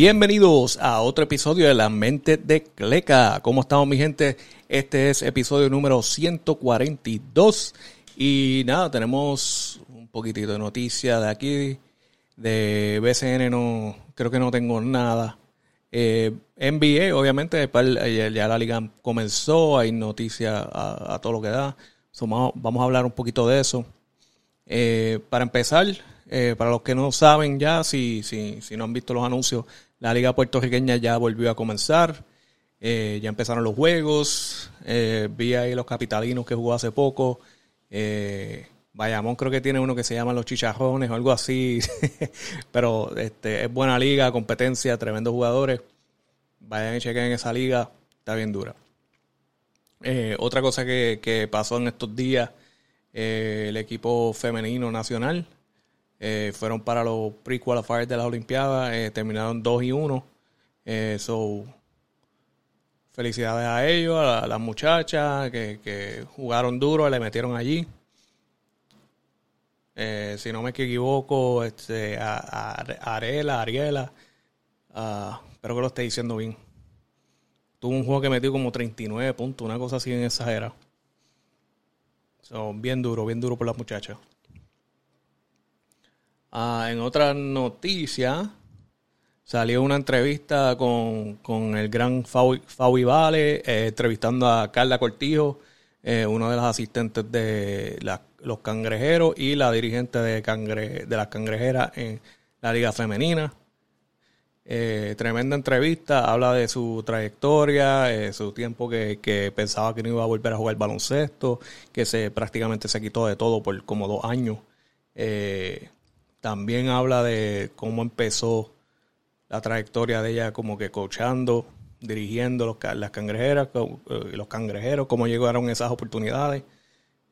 Bienvenidos a otro episodio de La Mente de Cleca. ¿Cómo estamos mi gente? Este es episodio número 142 y nada, tenemos un poquitito de noticia de aquí. De BCN no, creo que no tengo nada. Eh, NBA, obviamente, ya la liga comenzó, hay noticias a, todo lo que da. vamos a hablar un poquito de eso. Eh, para empezar, eh, para los que no saben ya, si, si, si no han visto los anuncios, la liga puertorriqueña ya volvió a comenzar. Eh, ya empezaron los juegos. Eh, vi ahí los capitalinos que jugó hace poco. Bayamón creo que tiene uno que se llama Los Chicharrones o algo así. Pero este, es buena liga, competencia, tremendos jugadores. Vayan y chequen esa liga. Está bien dura. otra cosa que, pasó en estos días, el equipo femenino nacional eh, fueron para los pre-qualifiers de las Olimpiadas, eh, terminaron 2 y 1. Eh, so, felicidades a ellos, a, las muchachas que, jugaron duro, le metieron allí. si no me equivoco, este, a, Arela, Ariela, espero que lo esté diciendo bien. Tuvo un juego que metió como 39 puntos, una cosa así en exagerada. Son bien duro, bien duro por las muchachas. Ah, en otra noticia, salió una entrevista con, el gran Fabi Vale, eh, entrevistando a Carla Cortijo, eh, uno de los asistentes de los cangrejeros y la dirigente de, cangre, de las cangrejeras en la Liga Femenina. Eh, tremenda entrevista, habla de su trayectoria, su tiempo que, que, pensaba que no iba a volver a jugar baloncesto, que se prácticamente se quitó de todo por como dos años. También habla de cómo empezó la trayectoria de ella como que coachando, dirigiendo los, las cangrejeras, eh, los cangrejeros, cómo llegaron esas oportunidades.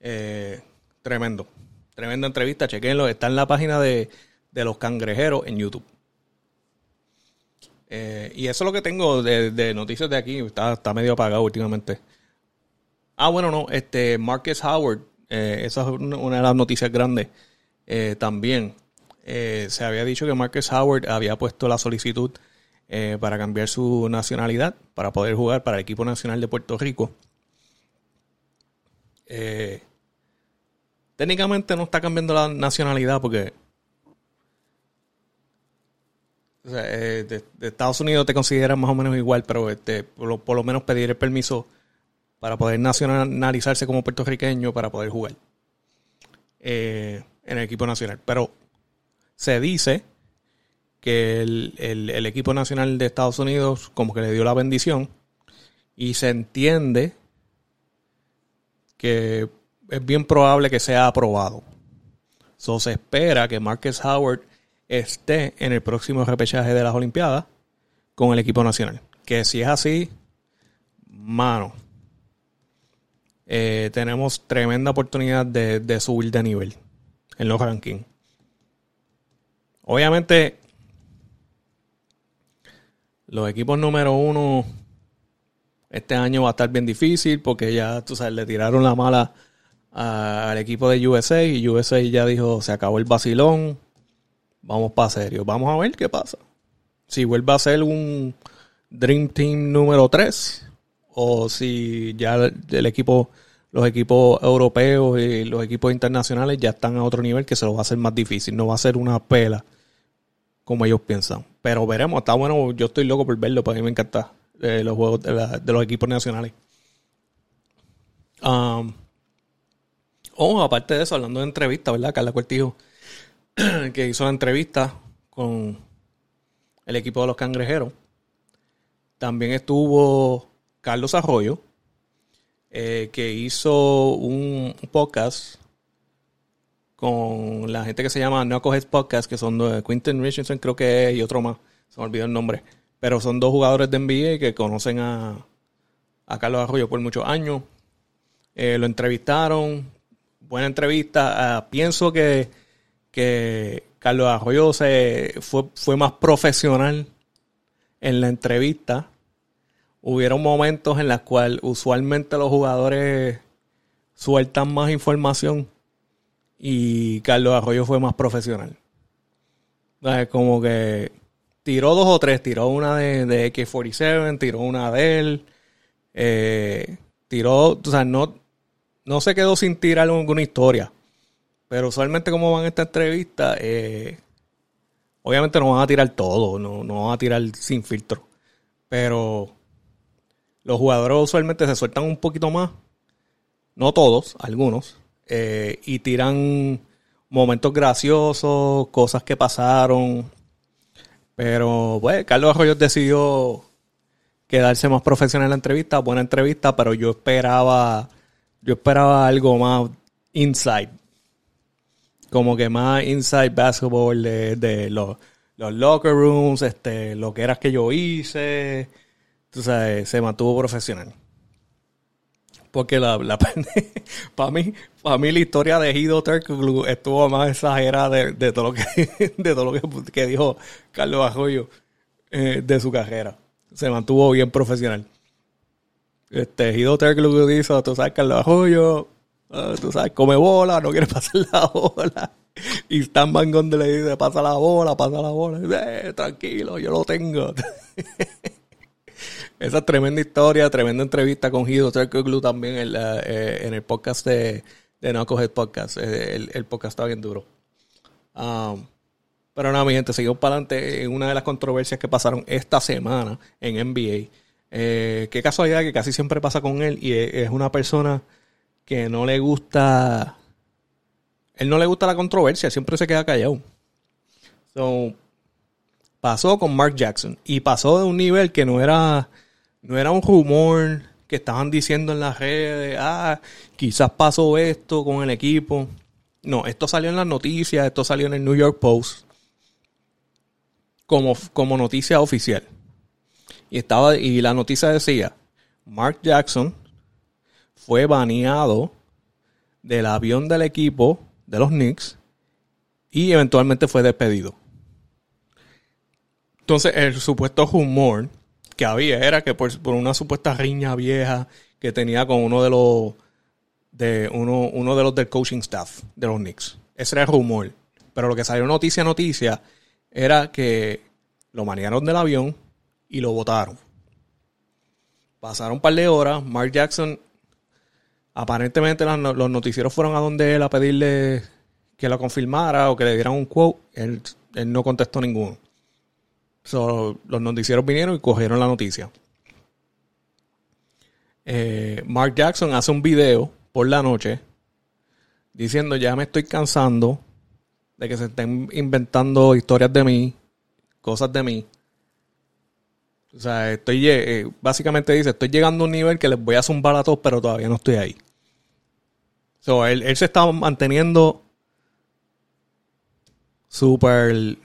Eh, tremendo. Tremenda entrevista, chequenlo. Está en la página de, los cangrejeros en YouTube. Eh, y eso es lo que tengo de, noticias de aquí. Está, está, medio apagado últimamente. Ah, bueno, no. Este, Marcus Howard. esa es una de las noticias grandes. también eh, se había dicho que Marcus Howard había puesto la solicitud eh, para cambiar su nacionalidad, para poder jugar para el equipo nacional de Puerto Rico. Eh, técnicamente no está cambiando la nacionalidad porque de, Estados Unidos te consideran más o menos igual, pero este, por, lo, menos pedir el permiso para poder nacionalizarse como puertorriqueño para poder jugar en el equipo nacional. Pero se dice que el, equipo nacional de Estados Unidos como que le dio la bendición y se entiende que es bien probable que sea aprobado. So, se espera que Marcus Howard esté en el próximo repechaje de las Olimpiadas con el equipo nacional. Que si es así, mano, eh, tenemos tremenda oportunidad de, de subir de nivel en los rankings. Obviamente, los equipos número uno este año va a estar bien difícil porque ya, tú sabes, le tiraron la mala al equipo de USA y USA ya dijo, se acabó el vacilón, vamos para serio, vamos a ver qué pasa. Si vuelve a ser un Dream Team número 3 o si ya el equipo, los equipos europeos y los equipos internacionales ya están a otro nivel que se lo va a hacer más difícil, no va a ser una pela como ellos piensan. Pero veremos, está bueno, yo estoy loco por verlo, para mí me encanta eh, los juegos de, los equipos nacionales. Um, oh, aparte de eso, hablando de entrevista, ¿verdad? Carla Cortijo, que hizo la entrevista con el equipo de los cangrejeros. También estuvo Carlos Arroyo, eh, que hizo un podcast con la gente que se llama Knuckleheads Podcast, que son de Quinton Richardson, creo que es, y otro más, se me olvidó el nombre. Pero son dos jugadores de NBA que conocen a, a Carlos Arroyo por muchos años. Eh, lo entrevistaron, buena entrevista. Ah, pienso que, que Carlos Arroyo se, fue, fue más profesional en la entrevista. Hubieron momentos en los cuales usualmente los jugadores sueltan más información y Carlos Arroyo fue más profesional. Como que tiró dos o tres. Tiró una de, de AK-47, tiró una de él. Eh, tiró, o sea, no, no se quedó sin tirar alguna historia. Pero usualmente como van esta entrevista, eh, obviamente no van a tirar todo, no, no van a tirar sin filtro. Pero los jugadores usualmente se sueltan un poquito más. No todos, algunos. Eh, y tiran momentos graciosos, cosas que pasaron. Pero, bueno, Carlos Arroyo decidió quedarse más profesional en la entrevista, buena entrevista, pero yo esperaba, yo esperaba algo más inside. Como que más inside basketball de, los, los, locker rooms, este, lo que era que yo hice. Tú sabes, se mantuvo profesional. Porque la, para mí, para mí la historia de Hido Turkoglu estuvo más exagerada de, todo lo que de todo lo que, dijo Carlos Arroyo eh, de su carrera se mantuvo bien profesional. Este, Hido lo dice, tú sabes, Carlos Arroyo, ah, tú sabes, come bola, no quiere pasar la bola. Y Stan Van Gundy le dice, pasa la bola, pasa la bola. Eh, tranquilo, yo lo tengo. Esa tremenda historia, tremenda entrevista con Hido Glue también en, eh, en, el podcast de, No Coger Podcast. Eh, el, el, podcast está bien duro. Um, pero nada, mi gente, seguimos para adelante en una de las controversias que pasaron esta semana en NBA. Eh, qué casualidad que casi siempre pasa con él y es una persona que no le gusta. Él no le gusta la controversia, siempre se queda callado. Pasó con Mark Jackson y pasó de un nivel que no era, no era un rumor que estaban diciendo en las redes, ah, quizás pasó esto con el equipo. No, esto salió en las noticias, esto salió en el New York Post como, como noticia oficial. Y, estaba, y la noticia decía, Mark Jackson fue baneado del avión del equipo de los Knicks y eventualmente fue despedido. Entonces, el supuesto rumor que había era que por, una supuesta riña vieja que tenía con uno de los de uno, uno de los del coaching staff de los Knicks. Ese era el rumor. Pero lo que salió noticia noticia era que lo manejaron del avión y lo votaron. Pasaron un par de horas, Mark Jackson, aparentemente los noticieros fueron a donde él a pedirle que lo confirmara o que le dieran un quote, él, no contestó ninguno. Los noticieros vinieron y cogieron la noticia. Eh, Mark Jackson hace un video por la noche diciendo ya me estoy cansando de que se estén inventando historias de mí, cosas de mí. O sea, estoy, eh, básicamente dice, estoy llegando a un nivel que les voy a zumbar a todos, pero todavía no estoy ahí. So, él, se está manteniendo super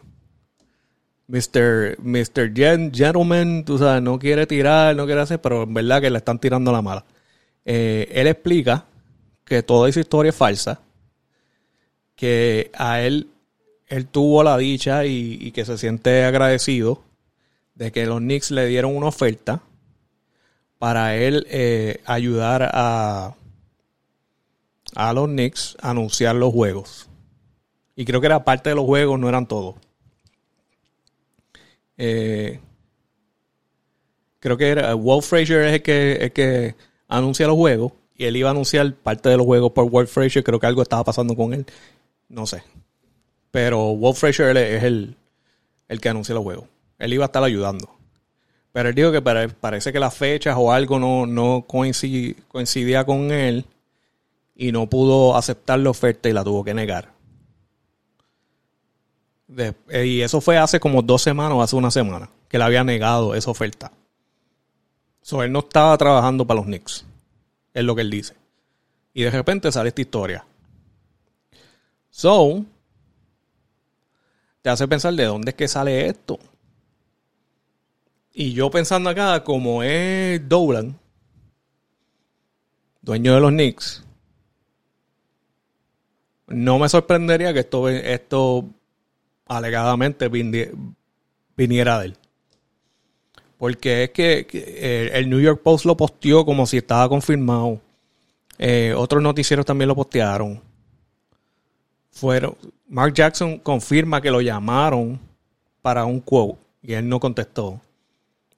Mr. Mr. Gentleman, tú sabes, no quiere tirar, no quiere hacer, pero en verdad que le están tirando la mala. Eh, él explica que toda esa historia es falsa, que a él, él tuvo la dicha y, que se siente agradecido de que los Knicks le dieron una oferta para él eh, ayudar a, a los Knicks a anunciar los juegos. Y creo que era parte de los juegos, no eran todos. Eh, creo que era Walt Frazier es el que, el anuncia los juegos. Y él iba a anunciar parte de los juegos por Walt Frazier. Creo que algo estaba pasando con él. No sé. Pero Wolf Fraser es el, que anuncia los juegos. Él iba a estar ayudando. Pero él dijo que parece que las fechas o algo no, no coincidía con él y no pudo aceptar la oferta y la tuvo que negar. Y eso fue hace como dos semanas o hace una semana que le había negado esa oferta. So, él no estaba trabajando para los Knicks. Es lo que él dice. Y de repente sale esta historia. So, te hace pensar de dónde es que sale esto. Y yo pensando acá, como es Dolan, dueño de los Knicks, no me sorprendería que esto, esto alegadamente viniera de él. Porque es que el New York Post lo posteó como si estaba confirmado. Eh, otros noticieros también lo postearon fueron. Mark Jackson confirma que lo llamaron para un quote Y él no contestó.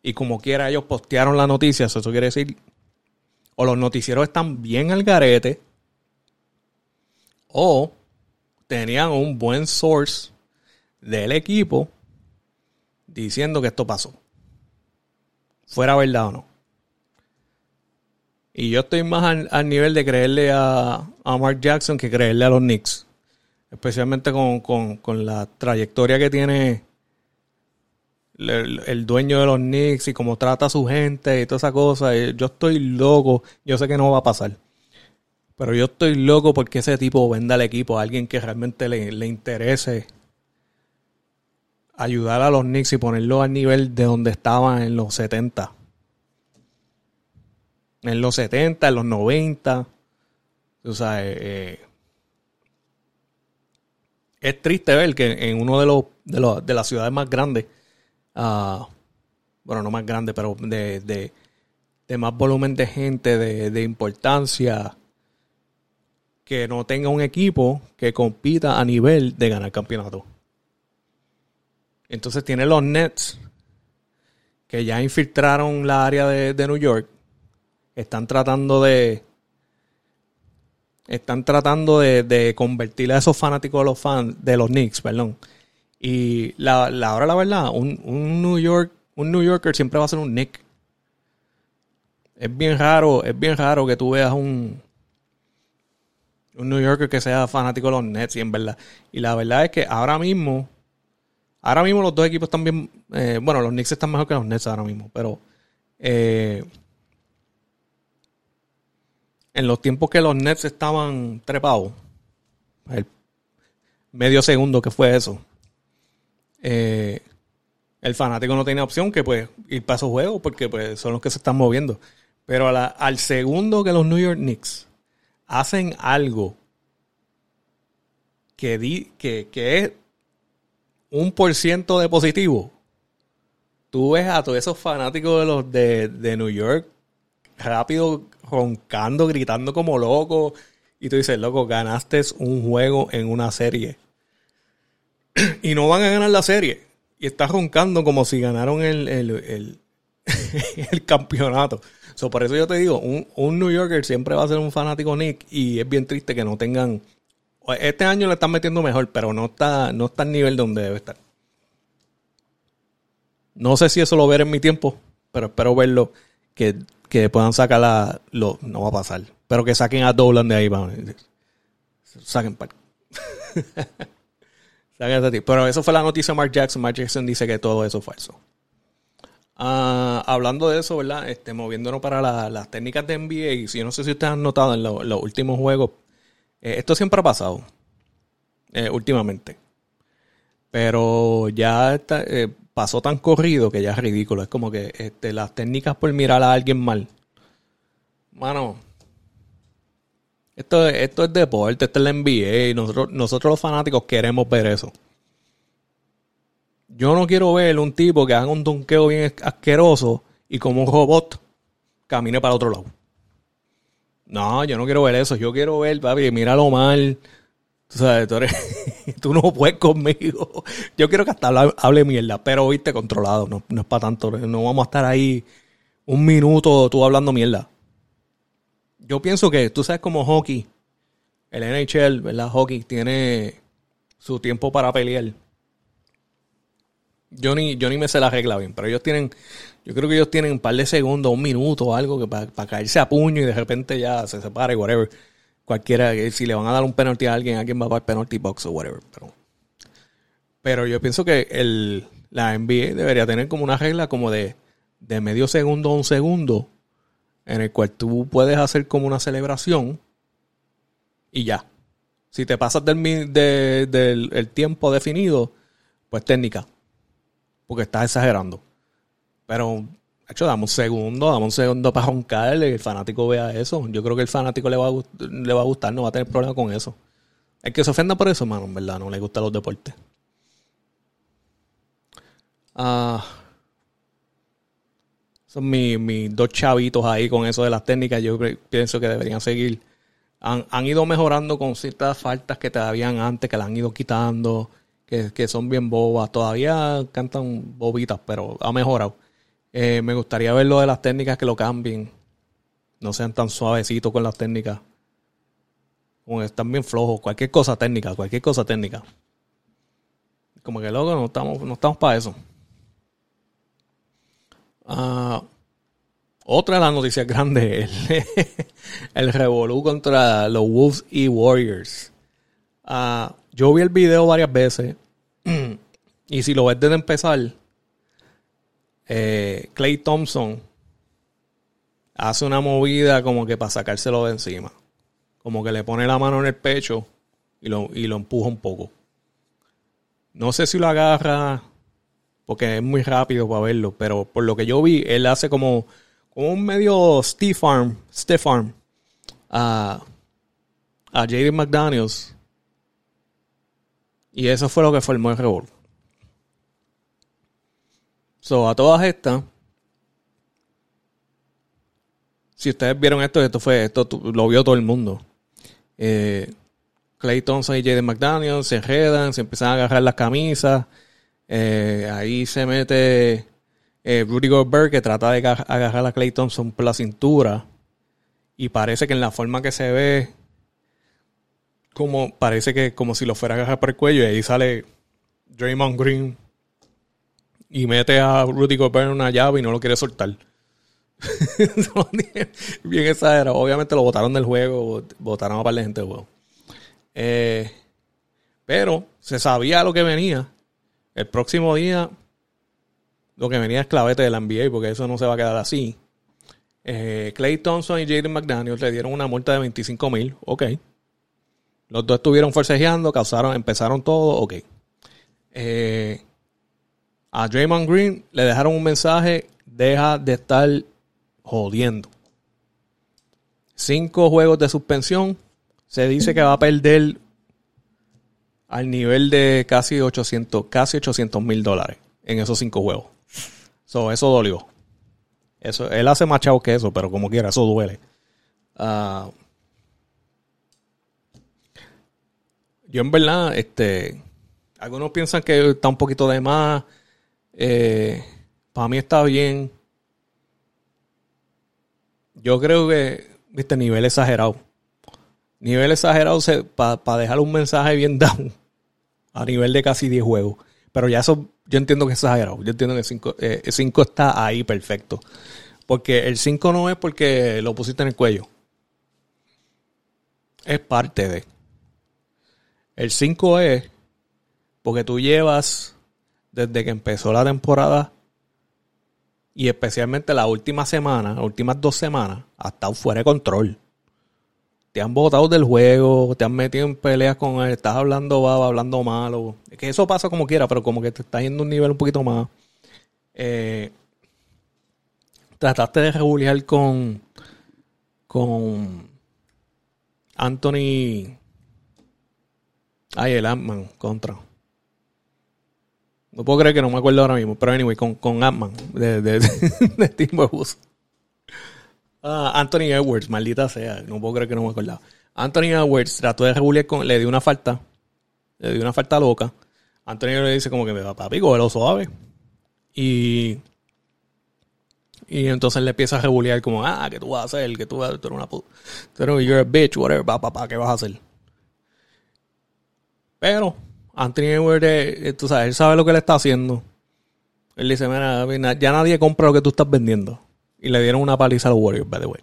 Y como quiera, ellos postearon la noticia. Eso quiere decir, o los noticieros están bien al garete, o tenían un buen source del equipo diciendo que esto pasó. Fuera verdad o no. Y yo estoy más al, nivel de creerle a, a, Mark Jackson que creerle a los Knicks. Especialmente con, la trayectoria que tiene el, dueño de los Knicks y cómo trata a su gente y toda esa cosa. Yo estoy loco. Yo sé que no va a pasar. Pero yo estoy loco porque ese tipo venda al equipo a alguien que realmente le, le interese ayudar a los Knicks y ponerlo al nivel de donde estaban en los 70 en los 70, en los 90. O sea, eh, eh, es triste ver que en uno de los de, los, de las ciudades más grandes, uh, bueno, no más grande, pero de, de, de, más volumen de gente, de, de importancia, que no tenga un equipo que compita a nivel de ganar campeonato. Entonces tiene los Nets, que ya infiltraron la área de, de New York están tratando de. Están tratando de, convertir a esos fanáticos de los fans, de los Knicks, perdón. Y la, la hora, la verdad, un, un, New York, un New Yorker siempre va a ser un Knick. Es bien raro, es bien raro que tú veas un, un New Yorker que sea fanático de los Nets, y en verdad. Y la verdad es que ahora mismo, ahora mismo los dos equipos están bien, eh, bueno, los Knicks están mejor que los Nets ahora mismo, pero eh, en los tiempos que los Nets estaban trepados, el medio segundo que fue eso, eh, el fanático no tiene opción que pues ir para esos juegos porque pues son los que se están moviendo. Pero al segundo que los New York Knicks hacen algo que, di, que, es un por ciento de positivo, tú ves a todos esos fanáticos de los de, de New York rápido roncando, gritando como loco. Y tú dices, loco, ganaste un juego en una serie. y no van a ganar la serie. Y estás roncando como si ganaron el, el, campeonato. por eso yo te digo, un, New Yorker siempre va a ser un fanático Nick. Y es bien triste que no tengan. Este año le están metiendo mejor, pero no está, no está al nivel donde debe estar. No sé si eso lo veré en mi tiempo, pero espero verlo. Que que puedan sacar la. Lo, no va a pasar. Pero que saquen a Dolan de ahí. Vamos. Saquen para. Pero eso fue la noticia de Mark Jackson. Mark Jackson dice que todo eso es falso. Ah, hablando de eso, ¿verdad? Este, moviéndonos para las técnicas de NBA. Si yo no sé si ustedes han notado en los últimos juegos. Eh, esto siempre ha pasado. Eh, últimamente. Pero ya eh, pasó tan corrido que ya es ridículo. Es como que este, las técnicas por mirar a alguien mal. Mano, esto, esto es deporte, esto es la NBA y nosotros, nosotros los fanáticos queremos ver eso. Yo no quiero ver un tipo que haga un donqueo bien asqueroso y como un robot camine para otro lado. No, yo no quiero ver eso. Yo quiero ver, papi, míralo mal. Tú sabes, tú, tú no puedes conmigo. Yo quiero que hasta hable, mierda, pero oíste controlado, no, no es para tanto. No vamos a estar ahí un minuto tú hablando mierda. Yo pienso que tú sabes como hockey, el NHL, ¿verdad? Hockey tiene su tiempo para pelear. Yo ni, yo ni me sé la regla bien, pero ellos tienen, yo creo que ellos tienen un par de segundos, un minuto o algo que para, caerse a puño y de repente ya se separa y whatever cualquiera, si le van a dar un penalti a alguien, alguien va para el penalty box o whatever. Pero, pero yo pienso que el, la NBA debería tener como una regla como de, de medio segundo a un segundo, en el cual tú puedes hacer como una celebración y ya. Si te pasas del, del tiempo definido, pues técnica. Porque estás exagerando. Pero hecho, dame un segundo, dame un segundo para roncar, el fanático vea eso. Yo creo que el fanático le va, a, le va a gustar, no va a tener problema con eso. El que se ofenda por eso, mano, en verdad, no le gustan los deportes. Ah, son mis, dos chavitos ahí con eso de las técnicas. Yo pienso que deberían seguir. Han, han ido mejorando con ciertas faltas que te habían antes, que las han ido quitando que, son bien bobas. Todavía cantan bobitas, pero ha mejorado. Eh, me gustaría ver lo de las técnicas que lo cambien. No sean tan suavecitos con las técnicas. Como están bien flojos. Cualquier cosa técnica, cualquier cosa técnica. Como que loco, no estamos, no estamos para eso. Ah, otra de las noticias grandes, el, el Revolú contra los Wolves y Warriors. Ah, yo vi el video varias veces. y si lo ves desde empezar, eh, Clay Thompson hace una movida como que para sacárselo de encima. Como que le pone la mano en el pecho y lo, y lo empuja un poco. No sé si lo agarra porque es muy rápido para verlo, pero por lo que yo vi, él hace como, como un medio stiff arm, stiff arm a, a Jaden McDaniels. Y eso fue lo que formó el revolver. So, a todas estas, si ustedes vieron esto, esto fue, esto lo vio todo el mundo. Eh, Clay Thompson y Jaden McDaniel se enredan, se empiezan a agarrar las camisas. Eh, ahí se mete eh, Rudy Gobert que trata de agarrar a Clay Thompson por la cintura. Y parece que en la forma que se ve, como parece que como si lo fuera a agarrar por el cuello. Y ahí sale Draymond Green y mete a Rudy Gobert en una llave y no lo quiere soltar. Bien exagerado. Obviamente lo votaron del juego, votaron a par de gente del juego. Eh, pero se sabía lo que venía. El próximo día, lo que venía es clavete de la NBA, porque eso no se va a quedar así. Eh, Clay Thompson y Jaden McDaniel le dieron una multa de 25 mil, ok. Los dos estuvieron forcejeando, causaron, empezaron todo, ok. Eh, a Draymond Green le dejaron un mensaje, deja de estar jodiendo. Cinco juegos de suspensión, se dice que va a perder al nivel de casi 800 casi 800 mil dólares en esos cinco juegos. eso dolió. Eso, él hace más chavo que eso, pero como quiera, eso duele. Ah, yo en verdad, este, algunos piensan que está un poquito de más. Eh, para mí está bien. Yo creo que, este nivel exagerado nivel exagerado para dejar un mensaje bien down a nivel de casi 10 juegos. Pero ya eso yo entiendo que es exagerado. Yo entiendo que el 5, eh, está ahí perfecto. Porque el 5 no es porque lo pusiste en el cuello. Es parte de. El 5 es porque tú llevas desde que empezó la temporada y especialmente la última semana, las últimas dos semanas, hasta fuera de control te han botado del juego, te han metido en peleas con él, estás hablando baba, hablando malo. Es que eso pasa como quiera, pero como que te estás yendo a un nivel un poquito más. Eh, trataste de regular con. con. Anthony. Ay, el Ant-Man contra. No puedo creer que no me acuerdo ahora mismo, pero anyway, con, con Ant-Man de, de, de, Ah, Anthony Edwards, maldita sea, no puedo creer que no me acordaba. Anthony Edwards trató de regular con, le dio una falta, le dio una falta loca. Anthony le dice como que me va papi, lo suave. Y y entonces le empieza a regular como, ah, ¿qué tú vas a hacer? que tú, vas, tú eres una puta. Tú eres, you're a bitch, whatever, papá, ¿qué vas a hacer? Pero Anthony Edwards, eh, tú sabes, él sabe lo que le está haciendo. Él dice, mira, ya nadie compra lo que tú estás vendiendo. Y le dieron una paliza a los Warriors, by the way.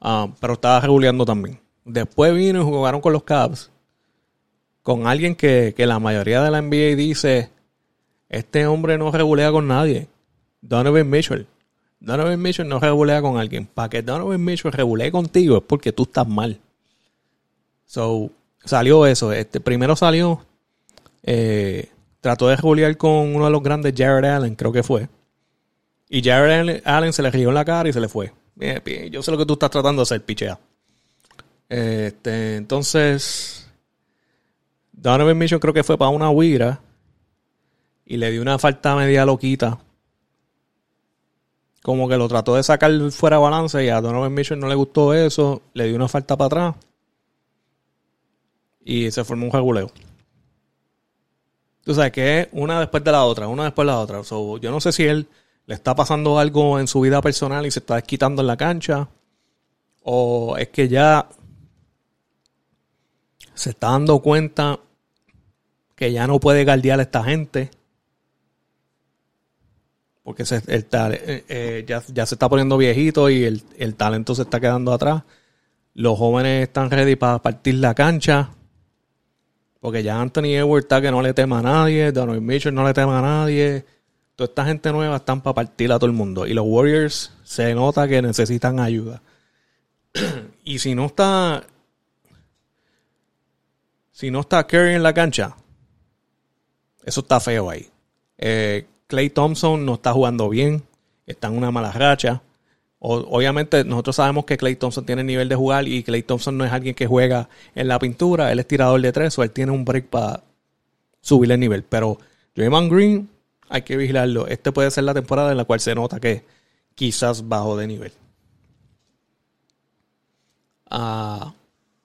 Ah, pero estaba regulando también. Después vino y jugaron con los Cavs. Con alguien que, la mayoría de la NBA dice: Este hombre no regulea con nadie. Donovan Mitchell. Donovan Mitchell no regulea con alguien. Para que Donovan Mitchell regulee contigo es porque tú estás mal. So, salió eso. Este, primero salió. Eh, trató de regular con uno de los grandes, Jared Allen, creo que fue. Y Jared Allen se le rió en la cara y se le fue. Yo sé lo que tú estás tratando de hacer, pichea. Este, entonces, Donovan Mitchell creo que fue para una huira y le dio una falta media loquita. Como que lo trató de sacar fuera de balance y a Donovan Mitchell no le gustó eso. Le dio una falta para atrás. Y se formó un reguleo. Tú sabes que es una después de la otra, una después de la otra. yo no sé si él le está pasando algo en su vida personal y se está desquitando en la cancha. O es que ya se está dando cuenta que ya no puede guardiar a esta gente. Porque se, el, eh, eh, ya, se está poniendo viejito y el, talento se está quedando atrás. Los jóvenes están ready para partir la cancha. Porque ya Anthony Edwards está que no le tema a nadie. Donovan Mitchell no le tema a nadie. Toda esta gente nueva están para partir a todo el mundo. Y los Warriors se nota que necesitan ayuda. y si no está. Si no está Curry en la cancha, eso está feo ahí. Eh, Clay Thompson no está jugando bien, está en una mala racha. Obviamente nosotros sabemos que Clay Thompson tiene nivel de jugar y Clay Thompson no es alguien que juega en la pintura, él es tirador de tres o él tiene un break para subir el nivel. Pero Draymond Green hay que vigilarlo. Este puede ser la temporada en la cual se nota que quizás bajo de nivel. Uh,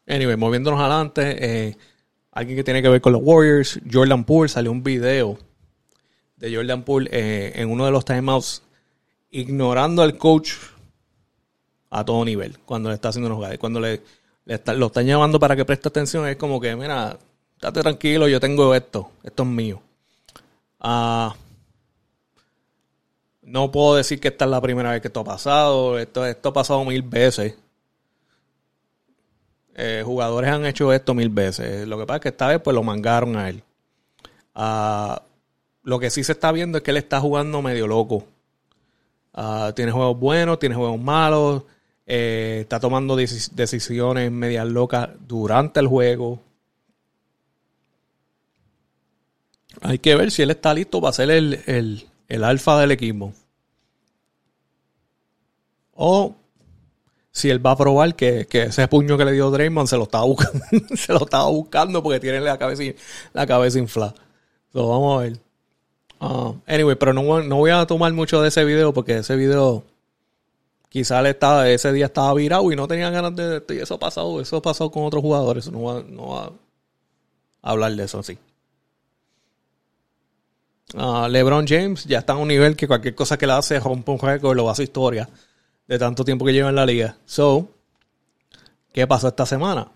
anyway, moviéndonos adelante. Eh, alguien que tiene que ver con los Warriors, Jordan Poole, salió un video de Jordan Poole eh, en uno de los timeouts ignorando al coach a todo nivel cuando le está haciendo unos guys. Cuando le, lo están llamando para que preste atención, es como que, mira, estate tranquilo, yo tengo esto, esto es mío. Ah, no puedo decir que esta es la primera vez que esto ha pasado, esto, esto ha pasado mil veces. Eh, jugadores han hecho esto mil veces. Lo que pasa es que esta vez pues lo mangaron a él. Ah, lo que sí se está viendo es que él está jugando medio loco. Ah, tiene juegos buenos, tiene juegos malos. Eh, está tomando decisiones medias locas durante el juego. Hay que ver si él está listo para ser el, el, el alfa del equipo. O si él va a probar que, ese puño que le dio Draymond se lo estaba buscando, se lo estaba buscando porque tiene la cabeza, la cabeza inflada. Vamos a ver. Ah, anyway, pero no, no, voy a tomar mucho de ese video porque ese video quizá estaba, ese día estaba virado y no tenía ganas de, y eso ha pasado, eso ha con otros jugadores. No va, no a hablar de eso así. Ah, LeBron James ya está a un nivel que cualquier cosa que le hace rompe un récord, lo va a su historia de tanto tiempo que lleva en la liga. So, ¿qué pasó esta semana?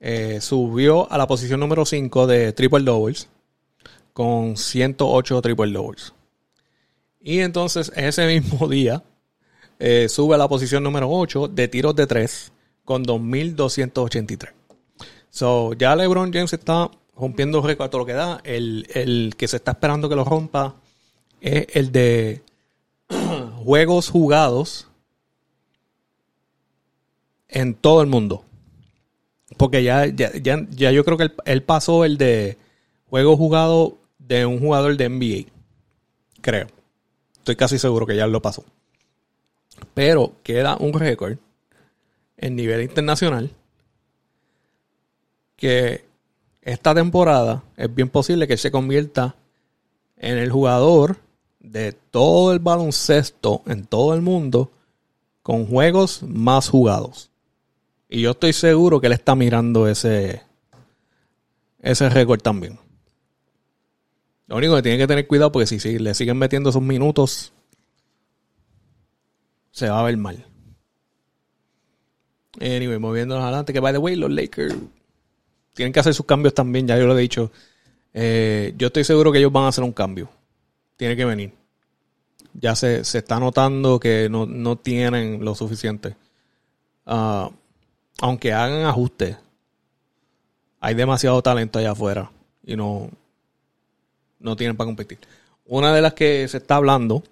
Eh, subió a la posición número 5 de triple doubles con 108 triple doubles. Y entonces ese mismo día eh, sube a la posición número 8 de tiros de 3 con 2283. So, ya LeBron James está rompiendo récord todo lo que da. El, el que se está esperando que lo rompa es el de juegos jugados en todo el mundo. Porque ya, ya, ya, yo creo que él, pasó el de juego jugado de un jugador de NBA. Creo. Estoy casi seguro que ya lo pasó. Pero queda un récord en nivel internacional que esta temporada es bien posible que se convierta en el jugador de todo el baloncesto en todo el mundo con juegos más jugados. Y yo estoy seguro que él está mirando ese, ese récord también. Lo único que tiene que tener cuidado porque si, le siguen metiendo esos minutos, se va a ver mal. Anyway, moviéndonos adelante, que by the way, los Lakers tienen que hacer sus cambios también, ya yo lo he dicho. Eh, yo estoy seguro que ellos van a hacer un cambio. Tiene que venir. Ya se, está notando que no, tienen lo suficiente. Uh, aunque hagan ajustes, hay demasiado talento allá afuera y no, no tienen para competir. Una de las que se está hablando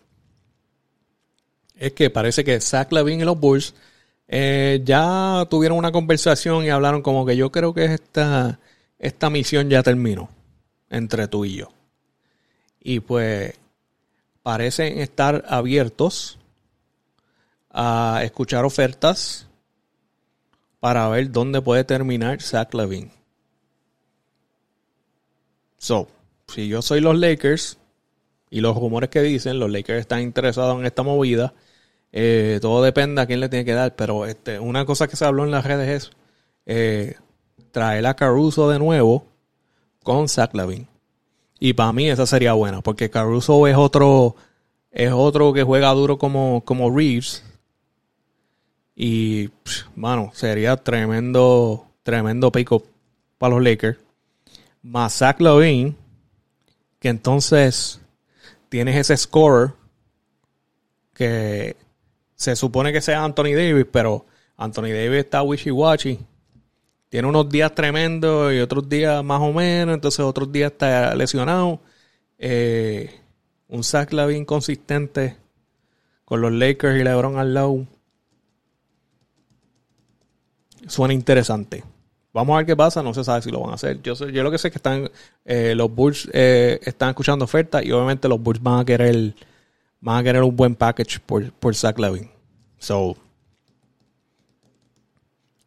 es que parece que Zach Levine y los Bulls eh, ya tuvieron una conversación y hablaron como que yo creo que esta, esta misión ya terminó entre tú y yo. Y pues parecen estar abiertos a escuchar ofertas para ver dónde puede terminar Zach Levine. So, si yo soy los Lakers y los rumores que dicen, los Lakers están interesados en esta movida, eh, todo depende a quién le tiene que dar, pero este, una cosa que se habló en las redes es eh, traer a Caruso de nuevo con Zach Levine. Y para mí esa sería buena, porque Caruso es otro, es otro que juega duro como, como Reeves. Y, mano, sería tremendo, tremendo pick para los Lakers. Más Zach Lavine, que entonces tienes ese scorer que se supone que sea Anthony Davis, pero Anthony Davis está wishy-washy. Tiene unos días tremendos y otros días más o menos, entonces otros días está lesionado. Eh, un Zach Lavin consistente con los Lakers y LeBron al lado. Suena interesante. Vamos a ver qué pasa, no se sabe si lo van a hacer. Yo, yo lo que sé es que están eh, los Bulls eh, están escuchando ofertas y obviamente los Bulls van a querer van a querer un buen package por, por Zach Levin. So,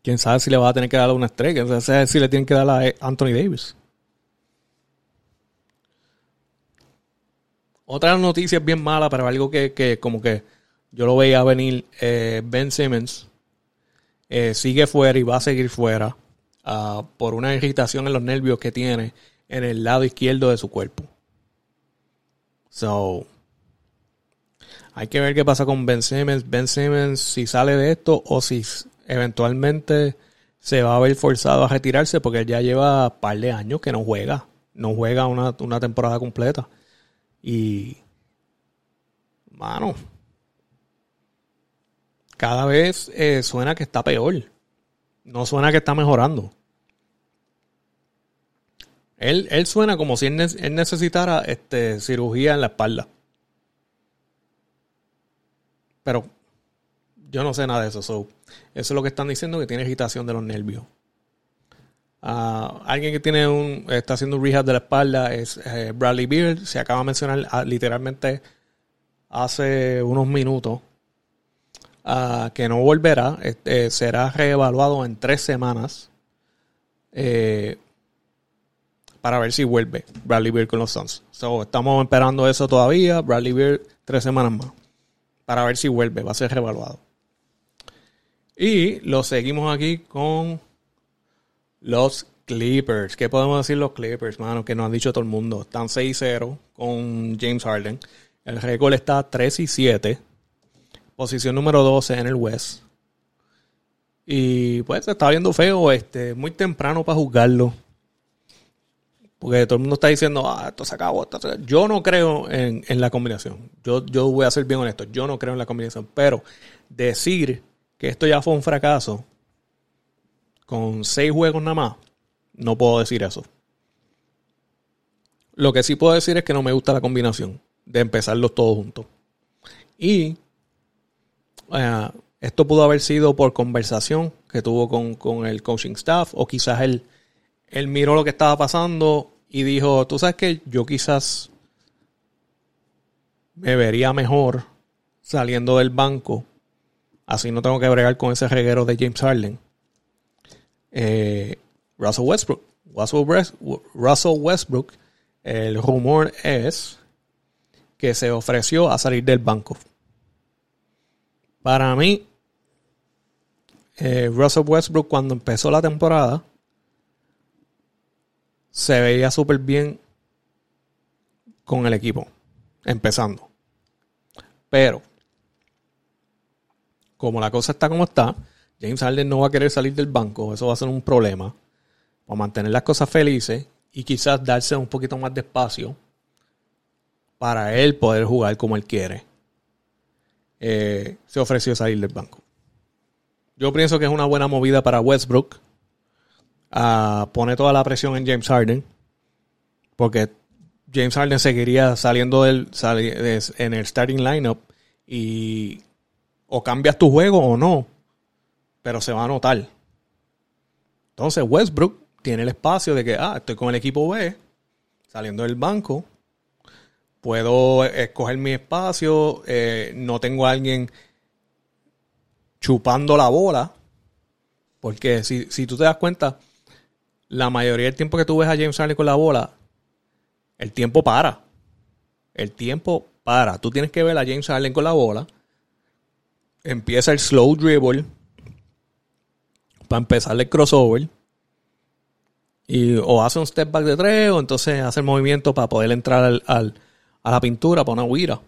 quién sabe si le va a tener que dar una estrella, si le tienen que dar a Anthony Davis. Otra noticia bien mala, pero algo que, como que yo lo veía venir, eh, Ben Simmons sigue fuera y va a seguir fuera Ah, por una irritación en los nervios que tiene en el lado izquierdo de su cuerpo. So, hay que ver qué pasa con Ben Simmons. Ben Simmons, si sale de esto o si eventualmente se va a ver forzado a retirarse porque ya lleva un par de años que no juega. No juega una, una temporada completa. Y, mano, cada vez eh, suena que está peor. No suena que está mejorando. Él, él suena como si él, necesitara este, cirugía en la espalda. Pero yo no sé nada de eso. eso es lo que están diciendo, que tiene agitación de los nervios. Ah, alguien que tiene un, está haciendo un rehab de la espalda es eh, Bradley Beard. Se acaba de mencionar ah, literalmente hace unos minutos que no volverá, este, será reevaluado en tres semanas eh, para ver si vuelve Bradley Beard con los Suns. estamos esperando eso todavía, Bradley Beard tres semanas más, para ver si vuelve, va a ser reevaluado. Y lo seguimos aquí con los Clippers. ¿Qué podemos decir los Clippers, mano? Que nos han dicho todo el mundo. Están 6-0 con James Harden. El récord está 3 y 7 posición número 12 en el West. Y pues se está viendo feo, este, muy temprano para juzgarlo. Porque todo el mundo está diciendo, ah, esto se acabó. Yo no creo en, la combinación. Yo, yo voy a ser bien honesto, yo no creo en la combinación. Pero decir que esto ya fue un fracaso con seis juegos nada más, no puedo decir eso. Lo que sí puedo decir es que no me gusta la combinación de empezarlos todos juntos. Y eh, esto pudo haber sido por conversación que tuvo con, el coaching staff o quizás él, él miró lo que estaba pasando y dijo, tú sabes que yo quizás me vería mejor saliendo del banco, así no tengo que bregar con ese reguero de James Harden. Eh, Russell Westbrook. Russell Westbrook, el rumor es que se ofreció a salir del banco. Para mí, eh, Russell Westbrook cuando empezó la temporada se veía súper bien con el equipo, empezando. Pero, como la cosa está como está, James Harden no va a querer salir del banco, eso va a ser un problema. Para mantener las cosas felices y quizás darse un poquito más de espacio para él poder jugar como él quiere. Eh, se ofreció salir del banco. Yo pienso que es una buena movida para Westbrook. Pone toda la presión en James Harden. Porque James Harden seguiría saliendo del, en el starting lineup. Y o cambias tu juego o no. Pero se va a notar. Entonces Westbrook tiene el espacio de que, ah, estoy con el equipo B, saliendo del banco puedo escoger mi espacio, eh, no tengo a alguien chupando la bola, porque si, tú te das cuenta, la mayoría del tiempo que tú ves a James Harden con la bola, el tiempo para. El tiempo para. Tú tienes que ver a James Harden con la bola. Empieza el slow dribble. Para empezar el crossover. Y, o hace un step back de tres, o entonces hace el movimiento para poder entrar al, a la pintura para una huira.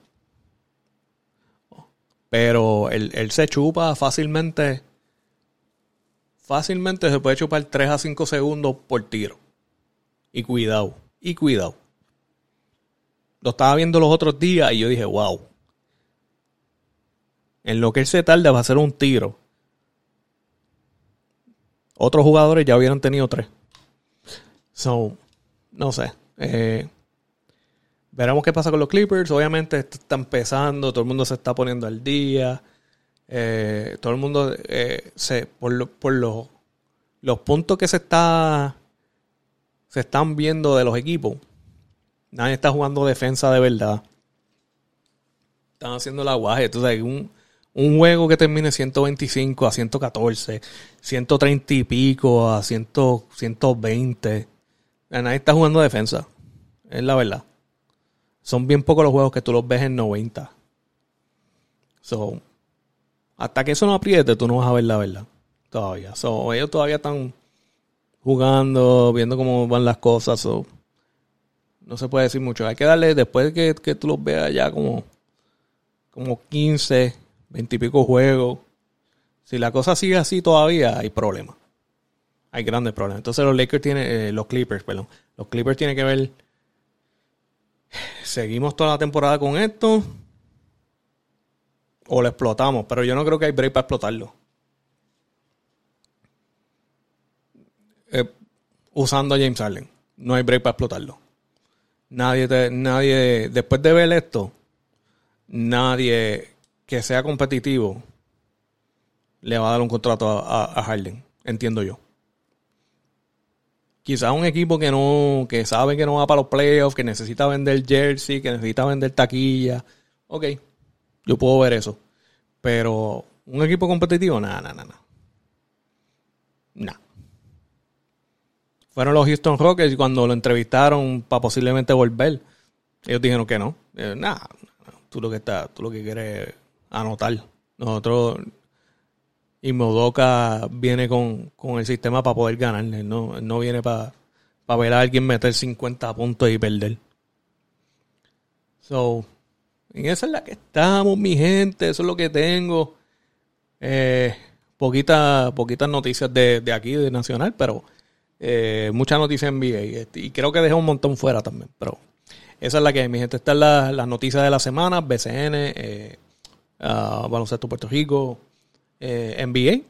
Pero él, él se chupa fácilmente. Fácilmente se puede chupar 3 a 5 segundos por tiro. Y cuidado, y cuidado. Lo estaba viendo los otros días y yo dije, wow. En lo que él se tarda va a hacer un tiro. Otros jugadores ya hubieran tenido tres. So, no sé. Eh, veremos qué pasa con los Clippers. Obviamente está empezando, todo el mundo se está poniendo al día. Eh, todo el mundo eh, se por, lo- por los, los puntos que se está se están viendo de los equipos. Nadie está jugando defensa de verdad. Están haciendo el aguaje. Sabes, un, un juego que termine 125 a 114, 130 y pico a 100, 120. Nadie está jugando defensa. Es la verdad. Son bien pocos los juegos que tú los ves en 90. So, hasta que eso no apriete, tú no vas a ver la verdad. Todavía. So, ellos todavía están jugando, viendo cómo van las cosas. So, no se puede decir mucho. Hay que darle, después de que, que tú los veas ya como, como 15, 20 y pico juegos. Si la cosa sigue así todavía, hay problemas. Hay grandes problemas. Entonces los Lakers tienen, eh, los Clippers, perdón. Los Clippers tienen que ver. Seguimos toda la temporada con esto. O lo explotamos. Pero yo no creo que hay break para explotarlo. Eh, usando a James Harden. No hay break para explotarlo. Nadie, te- nadie, después de ver esto, nadie que sea competitivo le va a dar un contrato a, a- Harden, entiendo yo. Quizás un equipo que no, que sabe que no va para los playoffs, que necesita vender jersey, que necesita vender taquilla. Ok, yo puedo ver eso. Pero un equipo competitivo, nada, nada, nada. Nada. Fueron los Houston Rockets y cuando lo entrevistaron para posiblemente volver, ellos dijeron que no. Eh, nada, tú lo que estás, tú lo que quieres es anotar. Nosotros y Modoka viene con, con el sistema para poder ganar. Él no, no viene para ver a alguien meter 50 puntos y perder. So, en esa es la que estamos, mi gente. Eso es lo que tengo. Eh, poquita- poquitas noticias de, de aquí, de Nacional, pero eh, muchas noticias en NBA. Y creo que dejé un montón fuera también. Pero esa es la que hay, mi gente. Estas son las noticias de la semana. BCN, eh, ah, Baloncesto Puerto Rico, eh, NBA.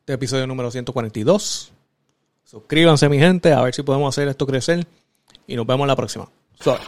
Este episodio número 142. Suscríbanse, mi gente, a ver si podemos hacer esto crecer. Y nos vemos la próxima. Sorry.